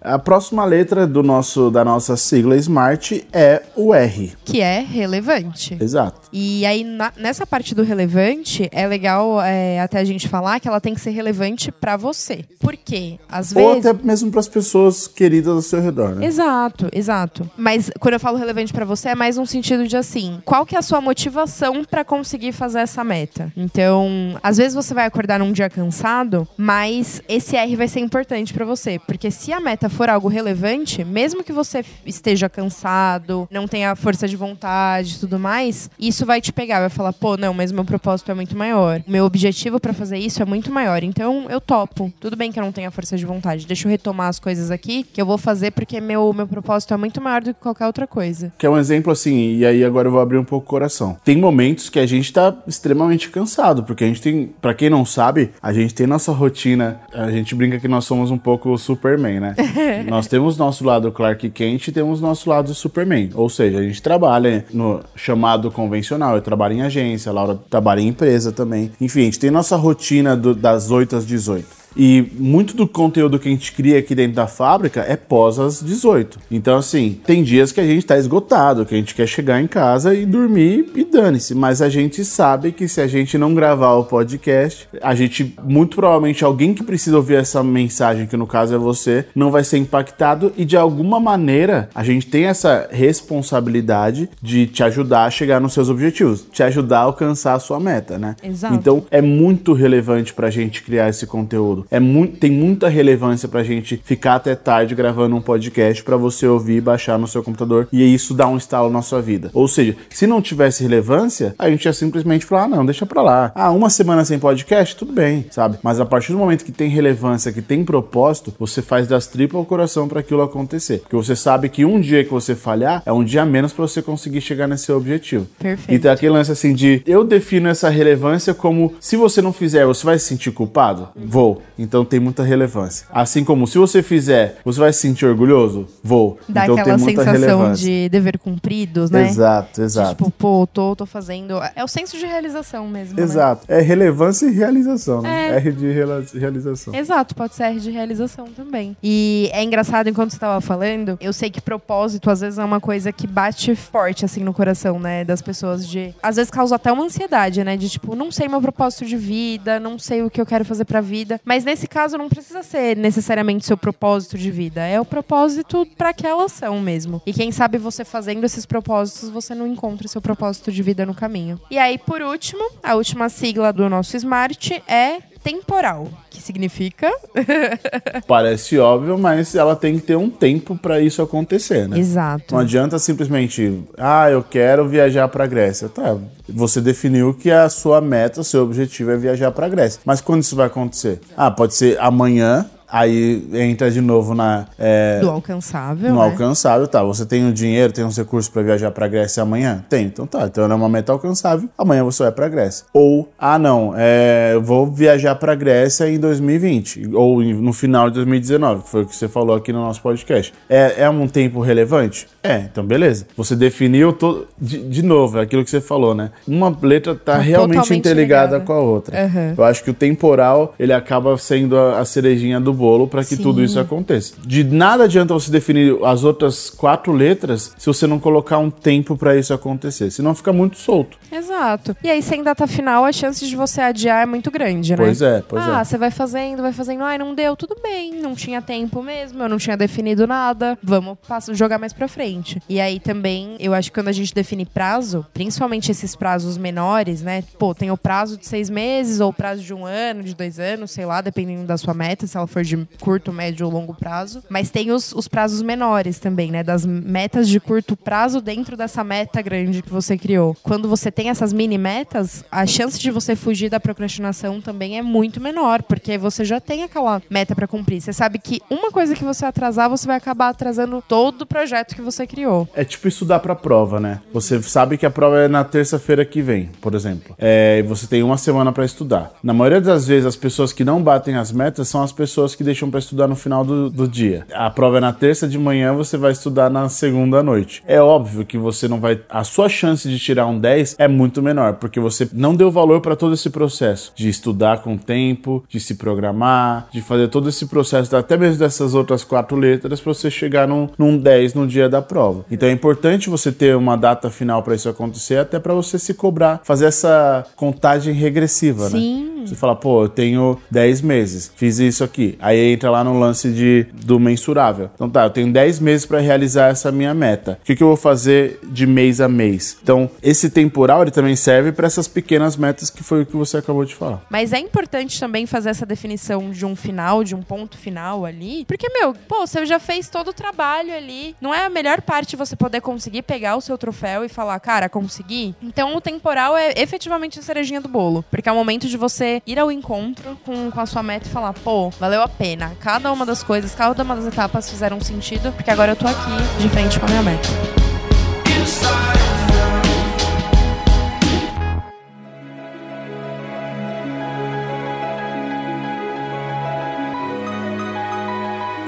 A próxima letra do nosso, da nossa sigla SMART é o R. que é relevante. Exato. E aí, na- nessa parte do relevante, é legal é, até a gente falar que ela tem que ser relevante pra você. Por quê? Às Ou vezes. até mesmo para as pessoas queridas ao seu redor, né? Exato, exato. Mas quando eu falo relevante pra você, é mais um sentido de assim, qual que é a sua motivação pra conseguir fazer essa meta? Então, às vezes você vai acordar num dia cansado, mas esse R vai ser importante pra você, Porque se a meta for algo relevante, mesmo que você esteja cansado, não tenha força de vontade e tudo mais, isso vai te pegar, vai falar, pô, não, mas meu propósito é muito maior. Meu objetivo para fazer isso é muito maior. Então eu topo. Tudo bem que eu não tenha força de vontade. Deixa eu retomar as coisas aqui que eu vou fazer porque meu, meu propósito é muito maior do que qualquer outra coisa. Que é um exemplo assim, e aí agora eu vou abrir um pouco o coração. Tem momentos que a gente tá extremamente cansado, porque a gente tem, para quem não sabe, a gente tem nossa rotina, a gente brinca que nós somos um pouco Superman, né? nós temos nosso lado Clark Kent e temos nosso lado Superman. Ou seja, a gente trabalha no chamado convencional, eu trabalho em agência, a Laura trabalha em empresa também. Enfim, a gente tem nossa rotina do, das 8 às 18. E muito do conteúdo que a gente cria aqui dentro da fábrica é pós às 18. Então, assim, tem dias que a gente tá esgotado, que a gente quer chegar em casa e dormir e dane-se. Mas a gente sabe que se a gente não gravar o podcast, a gente, muito provavelmente, alguém que precisa ouvir essa mensagem, que no caso é você, não vai ser impactado e de alguma maneira a gente tem essa responsabilidade de te ajudar a chegar nos seus objetivos, te ajudar a alcançar a sua meta, né? Exato. Então é muito relevante pra gente criar esse conteúdo. É muito, tem muita relevância pra gente ficar até tarde gravando um podcast para você ouvir e baixar no seu computador e isso dá um estalo na sua vida. Ou seja, se não tivesse relevância, a gente ia simplesmente falar: ah, não, deixa pra lá. Ah, uma semana sem podcast, tudo bem, sabe? Mas a partir do momento que tem relevância, que tem propósito, você faz das tripas ao coração para aquilo acontecer. Porque você sabe que um dia que você falhar é um dia menos para você conseguir chegar nesse seu objetivo. Perfeito. Então aquele lance assim de eu defino essa relevância como se você não fizer, você vai se sentir culpado? Vou. Então tem muita relevância. Assim como se você fizer, você vai se sentir orgulhoso? Vou. Dá então aquela tem muita sensação relevância. de dever cumprido, né? Exato, De, exato. tipo, pô, tô, tô fazendo. É o senso de realização mesmo. né? Exato. É relevância e realização, né? É. R de rela- realização. Exato, pode ser R de realização também. E é engraçado, enquanto você estava falando, eu sei que propósito às vezes é uma coisa que bate forte assim no coração, né, das pessoas de, às vezes causa até uma ansiedade, né, de tipo, não sei meu propósito de vida, não sei o que eu quero fazer pra vida, mas nesse caso não precisa ser necessariamente seu propósito de vida, é o propósito pra aquela ação mesmo. E quem sabe você fazendo esses propósitos, você não encontra seu propósito de vida no caminho. E aí, por último, a última sigla do nosso Smart é temporal, que significa Parece óbvio, mas ela tem que ter um tempo para isso acontecer, né? Exato. Não adianta simplesmente, ah, eu quero viajar para Grécia. Tá, você definiu que a sua meta, seu objetivo é viajar para Grécia. Mas quando isso vai acontecer? Ah, pode ser amanhã, aí entra de novo na é, Do alcançável. no né? alcançável, tá? Você tem o dinheiro, tem os recursos para viajar para Grécia amanhã? Tem, então tá. Então é uma meta alcançável. Amanhã você vai para Grécia. Ou ah não, é, eu vou viajar para Grécia em 2020 ou no final de 2019, que foi o que você falou aqui no nosso podcast. É, é um tempo relevante? É, então beleza. Você definiu to- de, de novo, é aquilo que você falou, né? Uma letra tá, Tá realmente interligada ligada. com a outra. Aham. Eu acho que o temporal ele acaba sendo a, a cerejinha do bolo para que Sim. tudo isso aconteça. De nada adianta você definir as outras quatro letras se você não colocar um tempo para isso acontecer, senão fica muito solto. Exato. E aí, sem data final, a chance de você adiar é muito grande, né? Pois é, pois ah, é. você vai fazendo, vai fazendo. Ai, não deu, tudo bem. Não tinha tempo mesmo, eu não tinha definido nada. Vamos passo- jogar mais pra frente. E aí também, eu acho que quando a gente define prazo, principalmente esses prazos menores, né? Pô, tem o prazo de seis meses, ou o prazo de um ano, de dois anos, sei lá, dependendo da sua meta, se ela for de curto, médio ou longo prazo. Mas tem os, os prazos menores também, né? Das metas de curto prazo dentro dessa meta grande que você criou. Quando você tem essas mini metas, a chance de você fugir da procrastinação também é muito menor, porque você já tem aquela meta pra cumprir. Você sabe que uma coisa que você atrasar, você vai acabar atrasando todo o projeto que você criou. É tipo estudar pra prova, né? Você sabe que a prova é na terça-feira que vem, por exemplo. É, e você tem uma semana pra estudar. Na maioria das vezes, as pessoas que não batem as metas são as pessoas que deixam pra estudar no final do, do dia. A prova é na terça de manhã, você vai estudar na segunda noite. É óbvio que você não vai. A sua chance de tirar um 10 é muito menor, porque você não deu valor pra todo esse processo de estudar com tempo, de se programar, de fazer todo esse processo, até mesmo dessas outras quatro letras, pra você chegar num, num 10 no dia da prova. Então é importante você ter uma data final pra isso acontecer, até pra você se cobrar, fazer essa contagem regressiva, né? Sim, Você fala, pô, eu tenho 10 meses, fiz isso aqui. Aí entra lá no lance de, do mensurável. Então tá, eu tenho 10 meses para realizar essa minha meta. O que, que eu vou fazer de mês a mês? Então, esse temporal ele também serve para essas pequenas metas que foi o que você acabou de falar. Mas é importante também fazer essa definição de um final, de um ponto final ali. Porque, meu, pô, você já fez todo o trabalho ali. Não é a melhor parte você poder conseguir pegar o seu troféu e falar, cara, consegui? Então o temporal é efetivamente a cerejinha do bolo. Porque é o momento de você ir ao encontro com, com a sua meta e falar, pô, valeu a pena. Cada uma das coisas, cada uma das etapas fizeram sentido, porque agora eu tô aqui de frente com a minha meta.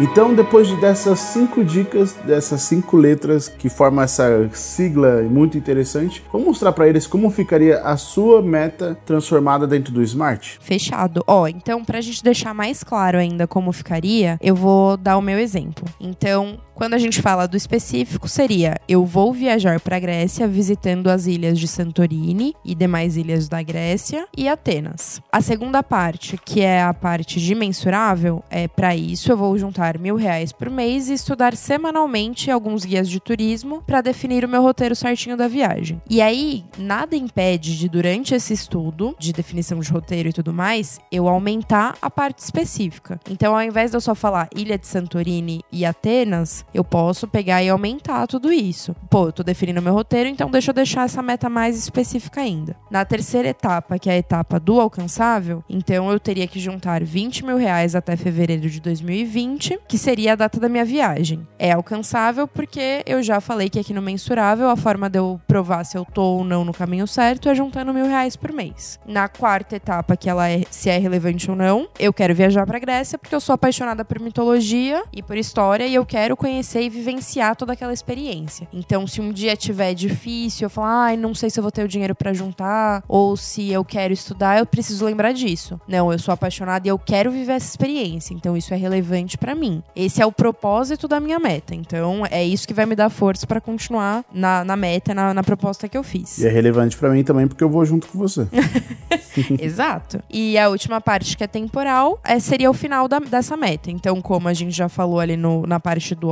Então, depois de dessas cinco dicas, dessas cinco letras que formam essa sigla muito interessante, vamos mostrar para eles como ficaria a sua meta transformada dentro do Smart? Fechado. Ó, então, pra gente deixar mais claro ainda como ficaria, eu vou dar o meu exemplo. Então, quando a gente fala do específico, seria eu vou viajar para a Grécia visitando as ilhas de Santorini e demais ilhas da Grécia e Atenas. A segunda parte, que é a parte de mensurável, é para isso eu vou juntar mil reais por mês e estudar semanalmente alguns guias de turismo para definir o meu roteiro certinho da viagem. E aí, nada impede de, durante esse estudo de definição de roteiro e tudo mais, eu aumentar a parte específica. Então, ao invés de eu só falar Ilha de Santorini e Atenas, eu posso pegar e aumentar tudo isso. Pô, eu tô definindo meu roteiro, então deixa eu deixar essa meta mais específica ainda. Na terceira etapa, que é a etapa do alcançável, então eu teria que juntar 20 mil reais até fevereiro de 2020, que seria a data da minha viagem. É alcançável porque eu já falei que aqui no mensurável a forma de eu provar se eu tô ou não no caminho certo é juntando mil reais por mês. Na quarta etapa, que ela é se é relevante ou não, eu quero viajar pra Grécia porque eu sou apaixonada por mitologia e por história e eu quero conhecer conhecer e vivenciar toda aquela experiência. Então, se um dia tiver difícil, eu falar, ai, não sei se eu vou ter o dinheiro para juntar, ou se eu quero estudar, eu preciso lembrar disso. Não, eu sou apaixonada e eu quero viver essa experiência, então isso é relevante para mim. Esse é o propósito da minha meta. Então, é isso que vai me dar força para continuar na, na meta, na, na, proposta que eu fiz. E é relevante para mim também porque eu vou junto com você. Exato. E a última parte, que é temporal, é, seria o final da, dessa meta. Então, como a gente já falou ali no, na parte do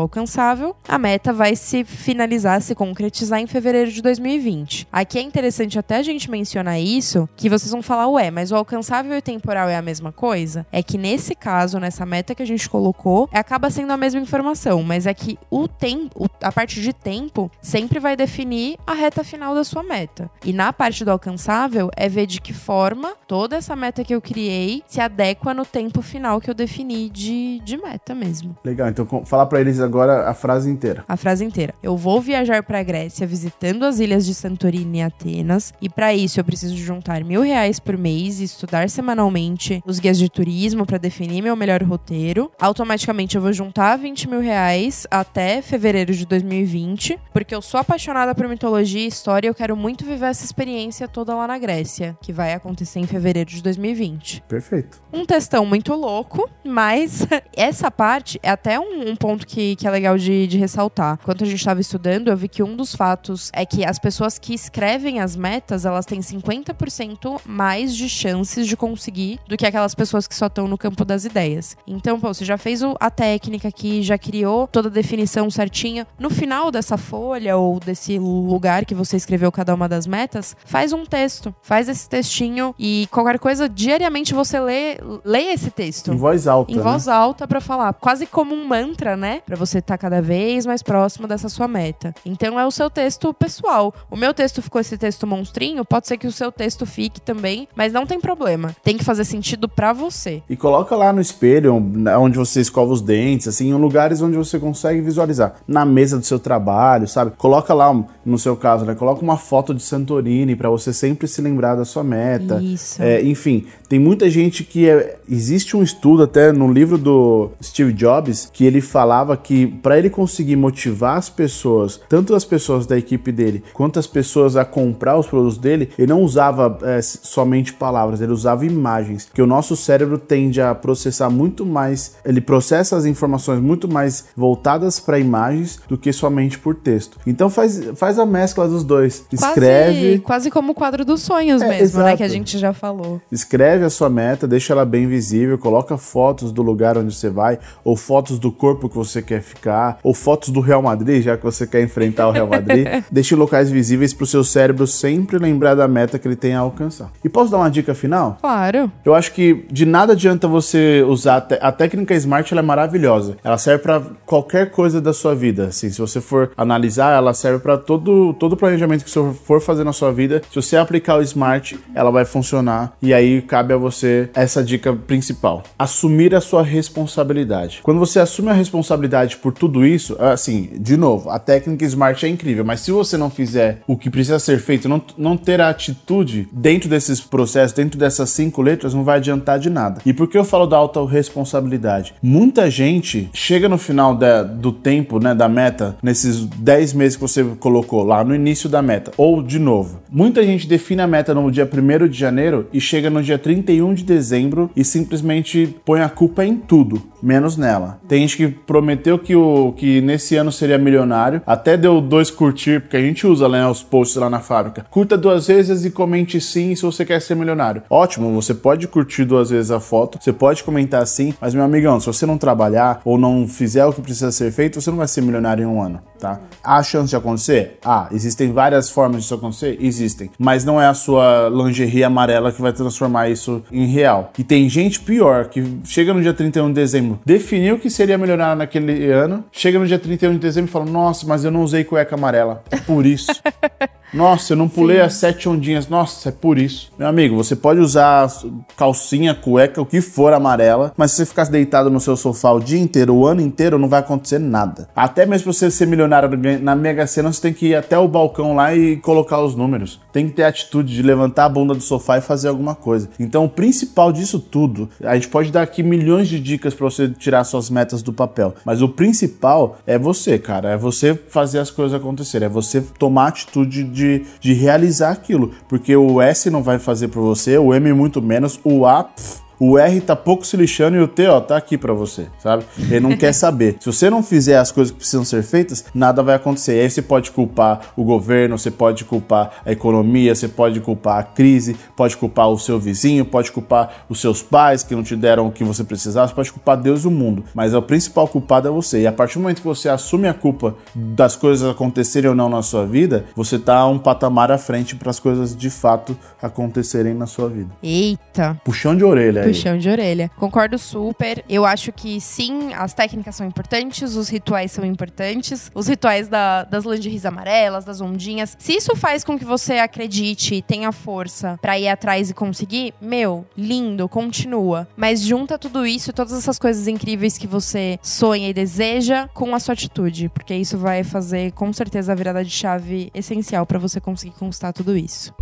a meta vai se finalizar, se concretizar em fevereiro de 2020. Aqui é interessante até a gente mencionar isso, que vocês vão falar, ué, mas o alcançável e o temporal é a mesma coisa? É que nesse caso, nessa meta que a gente colocou, acaba sendo a mesma informação, mas é que o tempo, a parte de tempo, sempre vai definir a reta final da sua meta. E na parte do alcançável, é ver de que forma toda essa meta que eu criei se adequa no tempo final que eu defini de, de meta mesmo. Legal, então falar para eles agora agora a frase inteira. A frase inteira. Eu vou viajar para a Grécia visitando as ilhas de Santorini e Atenas, e para isso eu preciso juntar mil reais por mês e estudar semanalmente os guias de turismo para definir meu melhor roteiro. Automaticamente eu vou juntar 20 mil reais até fevereiro de 2020, porque eu sou apaixonada por mitologia e história e eu quero muito viver essa experiência toda lá na Grécia, que vai acontecer em fevereiro de 2020. Perfeito. Um textão muito louco, mas essa parte é até um, um ponto que, que é legal de, de ressaltar. Enquanto a gente estava estudando, eu vi que um dos fatos é que as pessoas que escrevem as metas, elas têm 50% mais de chances de conseguir do que aquelas pessoas que só estão no campo das ideias. Então, pô, você já fez a técnica aqui, já criou toda a definição certinha. No final dessa folha ou desse lugar que você escreveu cada uma das metas, faz um texto, faz esse textinho e qualquer coisa, diariamente você lê, lê esse texto. Em voz alta. Em né? voz alta para falar. Quase como um mantra, né? Pra você tá cada vez mais próximo dessa sua meta. Então é o seu texto pessoal. O meu texto ficou esse texto monstrinho, pode ser que o seu texto fique também, mas não tem problema. Tem que fazer sentido para você. E coloca lá no espelho, onde você escova os dentes, assim, em lugares onde você consegue visualizar. Na mesa do seu trabalho, sabe? Coloca lá, no seu caso, né? Coloca uma foto de Santorini para você sempre se lembrar da sua meta. Isso. É, enfim, tem muita gente que é, existe um estudo até no livro do Steve Jobs que ele falava que para ele conseguir motivar as pessoas, tanto as pessoas da equipe dele quanto as pessoas a comprar os produtos dele, ele não usava é, somente palavras, ele usava imagens, que o nosso cérebro tende a processar muito mais, ele processa as informações muito mais voltadas para imagens do que somente por texto. Então faz, faz a mescla dos dois. Escreve. Quase, quase como o quadro dos sonhos é, mesmo, exato. né? Que a gente já falou. Escreve a sua meta, deixa ela bem visível, coloca fotos do lugar onde você vai, ou fotos do corpo que você quer ficar, ou fotos do Real Madrid, já que você quer enfrentar o Real Madrid. deixe locais visíveis para o seu cérebro sempre lembrar da meta que ele tem a alcançar. E posso dar uma dica final? Claro. Eu acho que de nada adianta você usar a técnica Smart, ela é maravilhosa. Ela serve para qualquer coisa da sua vida. Assim, se você for analisar, ela serve para todo todo planejamento que você for fazer na sua vida. Se você aplicar o Smart, ela vai funcionar. E aí cabe a você essa dica principal: assumir a sua responsabilidade. Quando você assume a responsabilidade por tudo isso, assim, de novo, a técnica Smart é incrível, mas se você não fizer o que precisa ser feito, não, não ter a atitude dentro desses processos, dentro dessas cinco letras, não vai adiantar de nada. E por que eu falo da autorresponsabilidade? Muita gente chega no final da, do tempo, né, da meta, nesses 10 meses que você colocou lá no início da meta, ou de novo. Muita gente define a meta no dia 1 de janeiro e chega no dia 31 de dezembro e simplesmente põe a culpa em tudo, menos nela. Tem gente que prometeu que, o, que nesse ano seria milionário, até deu dois curtir, porque a gente usa né, os posts lá na fábrica. Curta duas vezes e comente sim se você quer ser milionário. Ótimo, você pode curtir duas vezes a foto, você pode comentar sim, mas meu amigão, se você não trabalhar ou não fizer o que precisa ser feito, você não vai ser milionário em um ano, tá? Há chance de acontecer? Ah, existem várias formas disso acontecer? Existem. Mas não é a sua lingerie amarela que vai transformar isso em real. E tem gente pior que chega no dia 31 de dezembro, definiu que seria milionário naquele ano, chega no dia 31 de dezembro e fala: Nossa, mas eu não usei cueca amarela. Por isso. Nossa, eu não pulei Sim. as sete ondinhas. Nossa, é por isso. Meu amigo, você pode usar calcinha, cueca, o que for amarela, mas se você ficar deitado no seu sofá o dia inteiro, o ano inteiro, não vai acontecer nada. Até mesmo pra você ser milionário na Mega Sena, você tem que ir até o balcão lá e colocar os números. Tem que ter a atitude de levantar a bunda do sofá e fazer alguma coisa. Então, o principal disso tudo, a gente pode dar aqui milhões de dicas para você tirar suas metas do papel, mas o principal é você, cara. É você fazer as coisas acontecerem, é você tomar atitude de de, de realizar aquilo. Porque o S não vai fazer por você, o M muito menos, o A. Pff, o R tá pouco se lixando e o T, ó, tá aqui para você, sabe? Ele não quer saber. Se você não fizer as coisas que precisam ser feitas, nada vai acontecer. E aí você pode culpar o governo, você pode culpar a economia, você pode culpar a crise, pode culpar o seu vizinho, pode culpar os seus pais que não te deram o que você precisava, você pode culpar Deus e o mundo. Mas o principal culpado é você. E a partir do momento que você assume a culpa das coisas acontecerem ou não na sua vida, você tá um patamar à frente para as coisas de fato acontecerem na sua vida. Eita. Puxão de orelha puxão de orelha. Concordo super. Eu acho que sim, as técnicas são importantes, os rituais são importantes. Os rituais da, das lingeries amarelas, das ondinhas. Se isso faz com que você acredite e tenha força para ir atrás e conseguir, meu, lindo, continua. Mas junta tudo isso, todas essas coisas incríveis que você sonha e deseja com a sua atitude, porque isso vai fazer com certeza a virada de chave essencial para você conseguir conquistar tudo isso.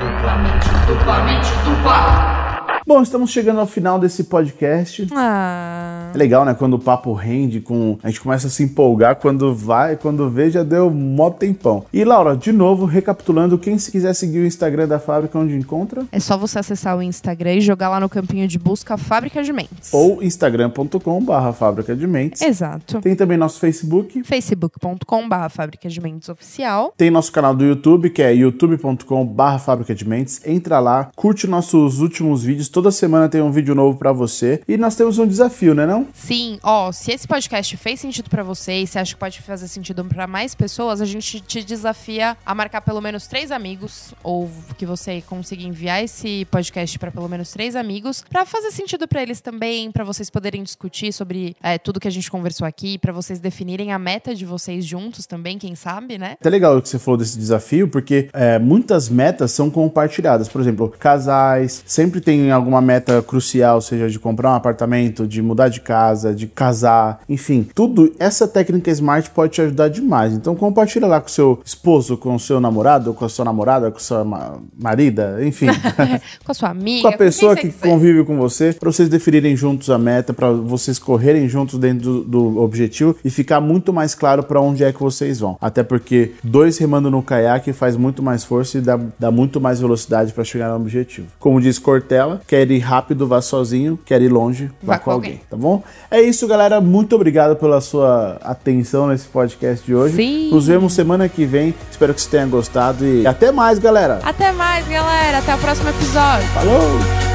Duplamente, duplamente, dupla. Bom, estamos chegando ao final desse podcast. Ah. É legal, né? Quando o papo rende, com a gente começa a se empolgar quando vai, quando vê, já deu mó tempão. E Laura, de novo, recapitulando, quem se quiser seguir o Instagram da fábrica, onde encontra? É só você acessar o Instagram e jogar lá no campinho de busca Fábrica de Mentes. Ou instagram.com/barra Fábrica de Mentes. Exato. Tem também nosso Facebook. facebook.com/barra Fábrica de Mentes Oficial. Tem nosso canal do YouTube, que é youtube.com/barra Fábrica de Mentes. Entra lá, curte nossos últimos vídeos Toda semana tem um vídeo novo para você. E nós temos um desafio, né não? Sim, ó, se esse podcast fez sentido para você e você acha que pode fazer sentido para mais pessoas, a gente te desafia a marcar pelo menos três amigos ou que você consiga enviar esse podcast para pelo menos três amigos, para fazer sentido para eles também, para vocês poderem discutir sobre é, tudo que a gente conversou aqui, para vocês definirem a meta de vocês juntos também, quem sabe, né? É legal que você falou desse desafio, porque é, muitas metas são compartilhadas. Por exemplo, casais, sempre tem alguma meta crucial, seja de comprar um apartamento, de mudar de casa, de casar, enfim, tudo. Essa técnica Smart pode te ajudar demais. Então compartilha lá com seu esposo, com o seu namorado, com a sua namorada, com a sua ma marida, enfim. com a sua amiga. Com a pessoa que quiser. convive com você, para vocês definirem juntos a meta, para vocês correrem juntos dentro do, do objetivo e ficar muito mais claro para onde é que vocês vão. Até porque dois remando no caiaque faz muito mais força e dá, dá muito mais velocidade para chegar no objetivo. Como diz Cortella, quer ir rápido, vá sozinho, quer ir longe, vá, vá com alguém. alguém. Tá bom? É isso, galera. Muito obrigado pela sua atenção nesse podcast de hoje. Sim. Nos vemos semana que vem. Espero que você tenha gostado e até mais, galera. Até mais, galera. Até o próximo episódio. Falou!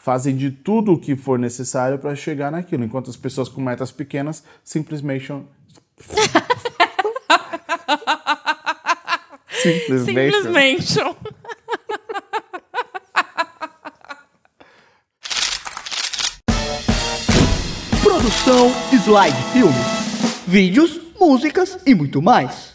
Fazem de tudo o que for necessário para chegar naquilo, enquanto as pessoas com metas pequenas simplesmente simplesmente simplesmente Produção Slide Filmes. Vídeos, músicas e muito mais.